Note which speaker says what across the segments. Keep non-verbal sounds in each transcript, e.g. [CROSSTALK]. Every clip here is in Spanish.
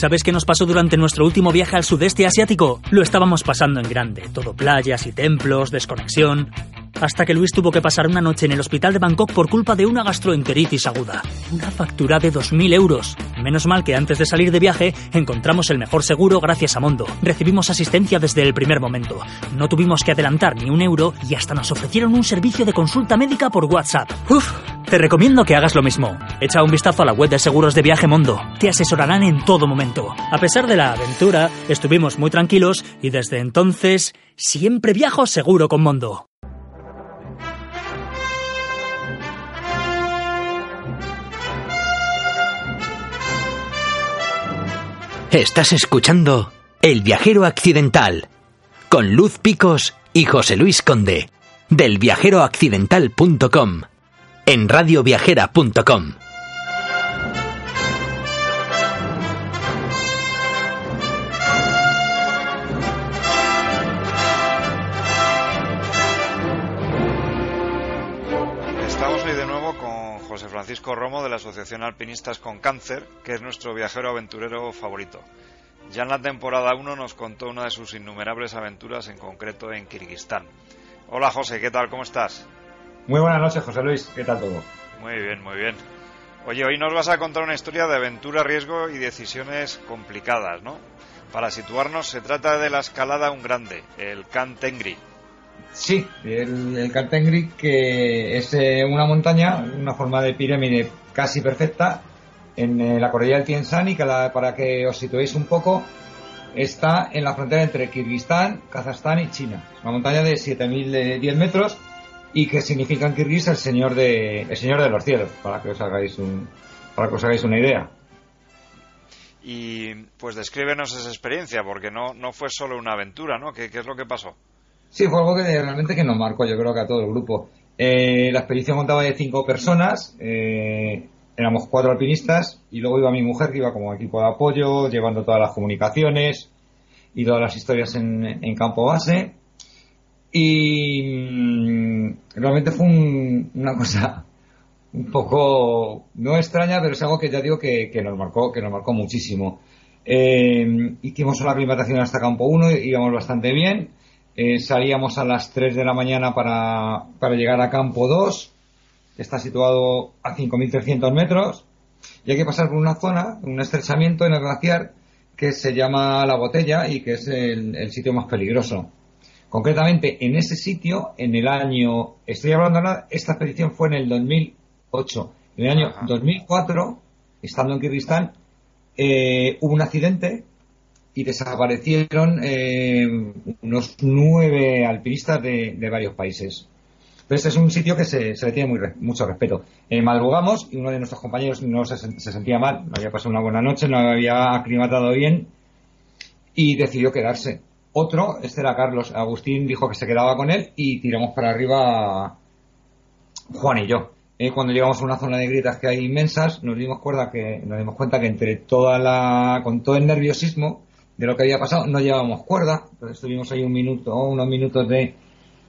Speaker 1: ¿Sabes qué nos pasó durante nuestro último viaje al sudeste asiático? Lo estábamos pasando en grande, todo playas y templos, desconexión. Hasta que Luis tuvo que pasar una noche en el hospital de Bangkok por culpa de una gastroenteritis aguda. Una factura de 2.000 euros. Menos mal que antes de salir de viaje encontramos el mejor seguro gracias a Mondo. Recibimos asistencia desde el primer momento. No tuvimos que adelantar ni un euro y hasta nos ofrecieron un servicio de consulta médica por WhatsApp. Uf, te recomiendo que hagas lo mismo. Echa un vistazo a la web de seguros de viaje Mondo. Te asesorarán en todo momento. A pesar de la aventura, estuvimos muy tranquilos y desde entonces siempre viajo seguro con Mondo.
Speaker 2: Estás escuchando El viajero accidental con Luz Picos y José Luis Conde del viajeroaccidental.com en radioviajera.com.
Speaker 3: Francisco Romo de la Asociación Alpinistas con Cáncer, que es nuestro viajero aventurero favorito. Ya en la temporada 1 nos contó una de sus innumerables aventuras, en concreto en Kirguistán. Hola José, ¿qué tal? ¿Cómo estás?
Speaker 4: Muy buenas noches, José Luis. ¿Qué tal todo?
Speaker 3: Muy bien, muy bien. Oye, hoy nos vas a contar una historia de aventura, riesgo y decisiones complicadas, ¿no? Para situarnos, se trata de la escalada un grande, el Can Tengri.
Speaker 4: Sí, el, el que es eh, una montaña, una forma de pirámide casi perfecta, en eh, la cordillera del Tien Shan y que la- para que os situéis un poco, está en la frontera entre Kirguistán, Kazajstán y China. Es una montaña de 7.010 metros y que significa en kirguís el señor de el señor de los cielos, para que os hagáis un para que os hagáis una idea.
Speaker 3: Y pues descríbenos esa experiencia, porque no, no fue solo una aventura, ¿no? ¿Qué, qué es lo que pasó?
Speaker 4: Sí, fue algo que realmente que nos marcó, yo creo que a todo el grupo. Eh, la expedición contaba de cinco personas, eh, éramos cuatro alpinistas y luego iba mi mujer que iba como equipo de apoyo, llevando todas las comunicaciones y todas las historias en, en campo base. Y mm, realmente fue un- una cosa un poco no extraña, pero es algo que ya digo que, nos marcó, que nos marcó muchísimo. Eh, hicimos una aclimatación hasta campo 1, íbamos bastante bien. Eh, salíamos a las 3 de la mañana para, para llegar a campo 2, que está situado a 5.300 metros. Y hay que pasar por una zona, un estrechamiento en el glaciar, que se llama La Botella y que es el, el sitio más peligroso. Concretamente, en ese sitio, en el año, estoy hablando ahora, esta expedición fue en el 2008. En el año
Speaker 3: Ajá.
Speaker 4: 2004, estando en Kirguistán, eh, hubo un accidente y desaparecieron eh, unos nueve alpinistas de, varios países. Pero este es un sitio que se, le tiene mucho respeto. Eh, madrugamos y uno de nuestros compañeros no se, se sentía mal, no había pasado una buena noche, no había aclimatado bien y decidió quedarse. Otro, este era Carlos, Agustín dijo que se quedaba con él y tiramos para arriba Juan y yo. Eh, cuando llegamos a una zona de grietas que hay inmensas, nos dimos cuenta que nos dimos cuenta que entre toda la con todo el nerviosismo de lo que había pasado no llevábamos cuerda, entonces estuvimos ahí un minuto, unos minutos de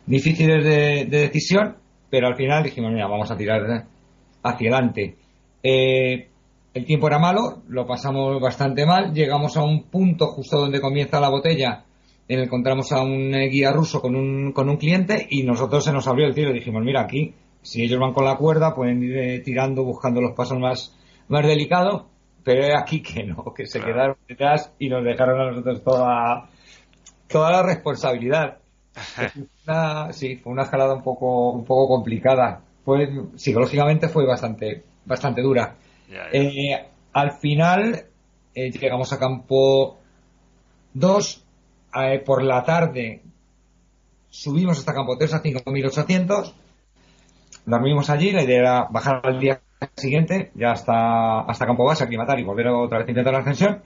Speaker 4: difíciles de, de decisión, pero al final dijimos mira vamos a tirar hacia adelante. Eh, el tiempo era malo, lo pasamos bastante mal, llegamos a un punto justo donde comienza la botella, en el encontramos a un eh, guía ruso con un, con un cliente y nosotros se nos abrió el cielo y dijimos mira aquí si ellos van con la cuerda pueden ir eh, tirando buscando los pasos más, más delicados, pero aquí que no, [LAUGHS] que se
Speaker 3: Claro.
Speaker 4: quedaron detrás y nos dejaron a nosotros toda, toda la responsabilidad. [LAUGHS] Una- sí, fue una escalada un poco, un poco complicada. Fue, psicológicamente fue bastante, bastante dura.
Speaker 3: Ya, ya.
Speaker 4: Eh, al final eh, llegamos a campo 2. eh, por la tarde subimos hasta campo 3 a 5.800. Dormimos allí. La idea era bajar al día siguiente, ya hasta, hasta campo base, aclimatar y volver otra vez a intentar la ascensión.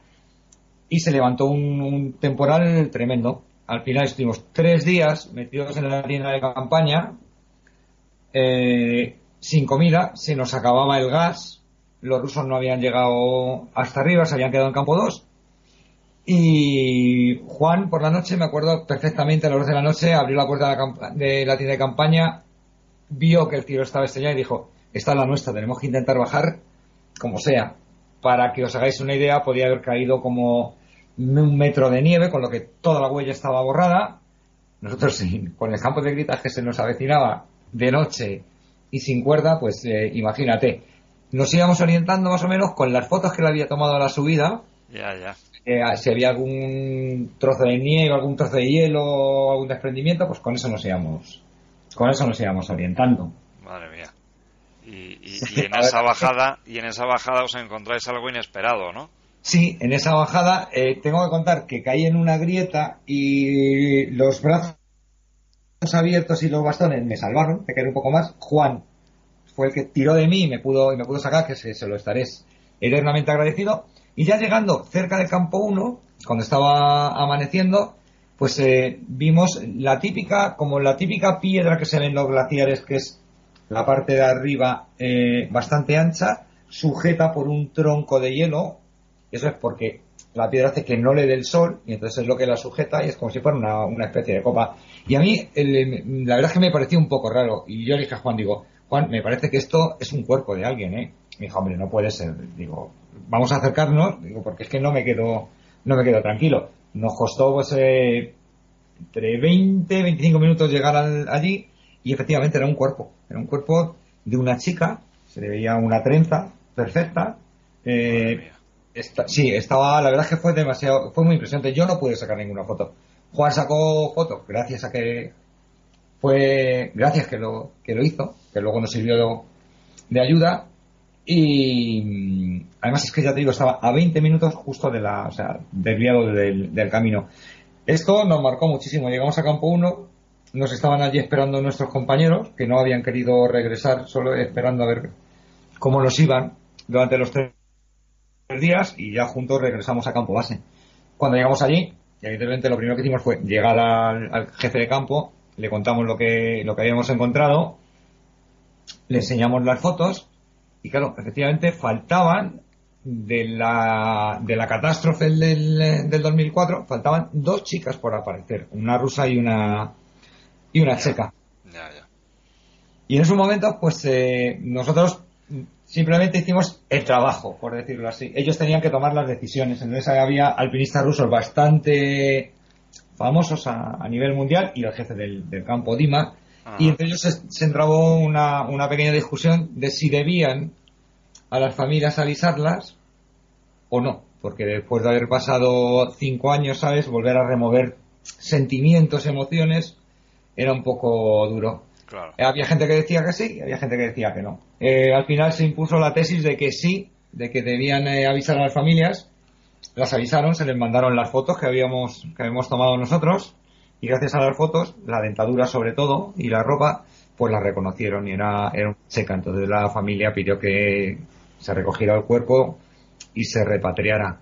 Speaker 4: y se levantó un, temporal tremendo. Al final estuvimos tres días metidos en la tienda de campaña, eh, sin comida, se nos acababa el gas, los rusos no habían llegado hasta arriba, se habían quedado en campo 2. Y Juan, por la noche, me acuerdo perfectamente, a las 2 de la noche, abrió la puerta de la, de la tienda de campaña, vio que el tiro estaba estrellado y dijo, esta es la nuestra, tenemos que intentar bajar como sea. Para que os hagáis una idea, podía haber caído como un metro de nieve, con lo que toda la huella estaba borrada. Nosotros, [LAUGHS] con el campo de gritas que se nos avecinaba de noche y sin cuerda, pues eh, imagínate. Nos íbamos orientando más o menos con las fotos que le había tomado a la subida.
Speaker 3: Ya, ya.
Speaker 4: Eh, si había algún trozo de nieve, algún trozo de hielo, algún desprendimiento, pues con eso nos íbamos, con eso nos íbamos orientando.
Speaker 3: Madre mía. Y, en esa bajada, y en esa bajada os encontráis algo inesperado, ¿no?
Speaker 4: Sí, en esa bajada eh, tengo que contar que caí en una grieta y los brazos abiertos y los bastones me salvaron, me quedé un poco más. Juan fue el que tiró de mí y me pudo, y me pudo sacar, que se, se lo estaré eternamente agradecido. Y ya llegando cerca del campo 1, cuando estaba amaneciendo, pues eh, vimos la típica, como la típica piedra que se ve en los glaciares, que es la parte de arriba eh, bastante ancha, sujeta por un tronco de hielo. Eso es porque la piedra hace que no le dé el sol y entonces es lo que la sujeta y es como si fuera una, especie de copa. Y a mí la verdad es que me pareció un poco raro y yo le dije a Juan, digo, Juan, me parece que esto es un cuerpo de alguien, ¿eh? Me dijo, hombre, no puede ser. Digo, vamos a acercarnos, digo, porque es que no me quedo, no me quedo tranquilo. Nos costó pues eh, entre 20, 25 minutos llegar allí y efectivamente era un cuerpo, era un cuerpo de una chica, se le veía una trenza perfecta. Eh, sí, estaba, la verdad es que fue demasiado, fue muy impresionante. Yo no pude sacar ninguna foto. Juan sacó fotos gracias a que fue, gracias que lo, que lo hizo, que luego nos sirvió de ayuda. Y además es que ya te digo, estaba a 20 minutos justo de la, o sea, desviado del, del camino. Esto nos marcó muchísimo. Llegamos a campo 1, nos estaban allí esperando nuestros compañeros, que no habían querido regresar, solo esperando a ver cómo los iban durante los tres días y ya juntos regresamos a campo base. Cuando llegamos allí, evidentemente lo primero que hicimos fue llegar al, jefe de campo, le contamos lo que, lo que habíamos encontrado, le enseñamos las fotos y claro, efectivamente faltaban de la, de la catástrofe del, del 2004, faltaban dos chicas por aparecer, una rusa y una, y una checa. Y en esos momentos, pues eh, nosotros simplemente hicimos el trabajo, por decirlo así. Ellos tenían que tomar las decisiones. Entonces había alpinistas rusos bastante famosos a, nivel mundial y el jefe del, campo, Dima. Y entre ellos se, entrabó una, una pequeña discusión de si debían a las familias avisarlas o no. Porque después de haber pasado cinco años, ¿sabes? Volver a remover sentimientos, emociones, era un poco duro. Había gente que decía que sí y había gente que decía que no. Eh, al final se impuso la tesis de que sí, de que debían eh, avisar a las familias. Las avisaron, se les mandaron las fotos que habíamos, que habíamos tomado nosotros y gracias a las fotos, la dentadura sobre todo y la ropa, pues la reconocieron y era, era un seca. Entonces la familia pidió que se recogiera el cuerpo y se repatriara.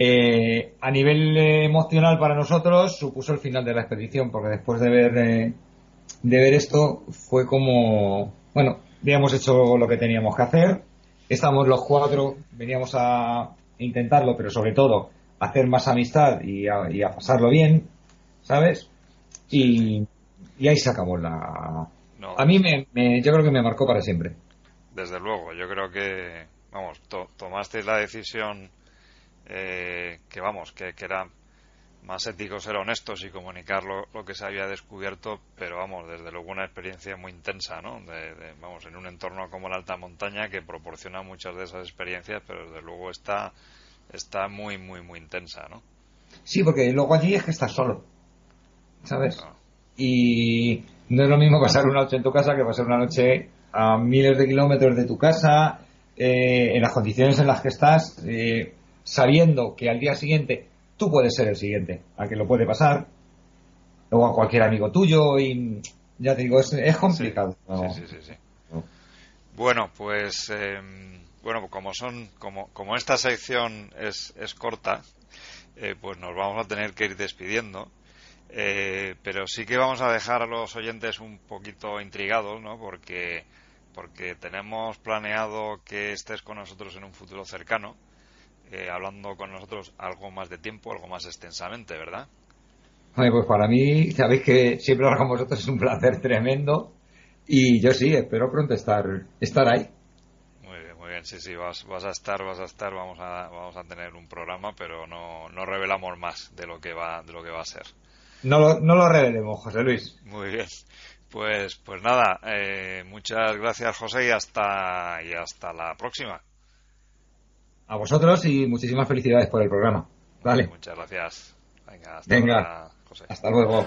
Speaker 4: Eh, a nivel eh, emocional para nosotros supuso el final de la expedición, porque después de ver, eh, de ver esto fue como, bueno, habíamos hecho lo que teníamos que hacer, estamos los cuatro, veníamos a intentarlo, pero sobre todo hacer más amistad y a, pasarlo bien, ¿sabes? Y, ahí se acabó la... a mí me, yo creo que me marcó para siempre.
Speaker 3: Desde luego, yo creo que, vamos, tomaste la decisión eh, que vamos, que, que, era más ético ser honestos y comunicar lo, que se había descubierto, pero vamos, desde luego una experiencia muy intensa, ¿no? vamos, en un entorno como la alta montaña que proporciona muchas de esas experiencias, pero desde luego está, está muy, muy, muy intensa, ¿no?
Speaker 4: Sí, porque luego allí es que estás solo, ¿sabes? Y no es lo mismo pasar una noche en tu casa que pasar una noche a miles de kilómetros de tu casa, eh, en las condiciones en las que estás, eh, sabiendo que al día siguiente tú puedes ser el siguiente, a que lo puede pasar, o a cualquier amigo tuyo, y ya te digo, es, complicado.
Speaker 3: Sí, sí, sí, bueno, pues em, bueno, como son, como, como esta sección es, es corta, eh, pues nos vamos a tener que ir despidiendo. Eh, pero sí que vamos a dejar a los oyentes un poquito intrigados, ¿no? Porque, porque tenemos planeado que estés con nosotros en un futuro cercano, eh, hablando con nosotros algo más de tiempo, algo más extensamente, ¿verdad?
Speaker 4: pues para mí, sabéis que siempre hablar con vosotros es un placer tremendo y yo sí, espero pronto estar, estar ahí.
Speaker 3: Muy bien, muy bien, sí, sí, vas, vas a estar, vas a estar, vamos a, vamos a tener un programa, pero no, no revelamos más de lo que va, de lo que va a ser.
Speaker 4: No lo, no lo revelemos, José Luis.
Speaker 3: Muy bien. Pues, pues nada, eh, muchas gracias José y hasta, y hasta la próxima.
Speaker 4: A vosotros y muchísimas felicidades por el programa. Vale.
Speaker 3: Muchas gracias. Venga, hasta
Speaker 4: Venga, José. Hasta luego.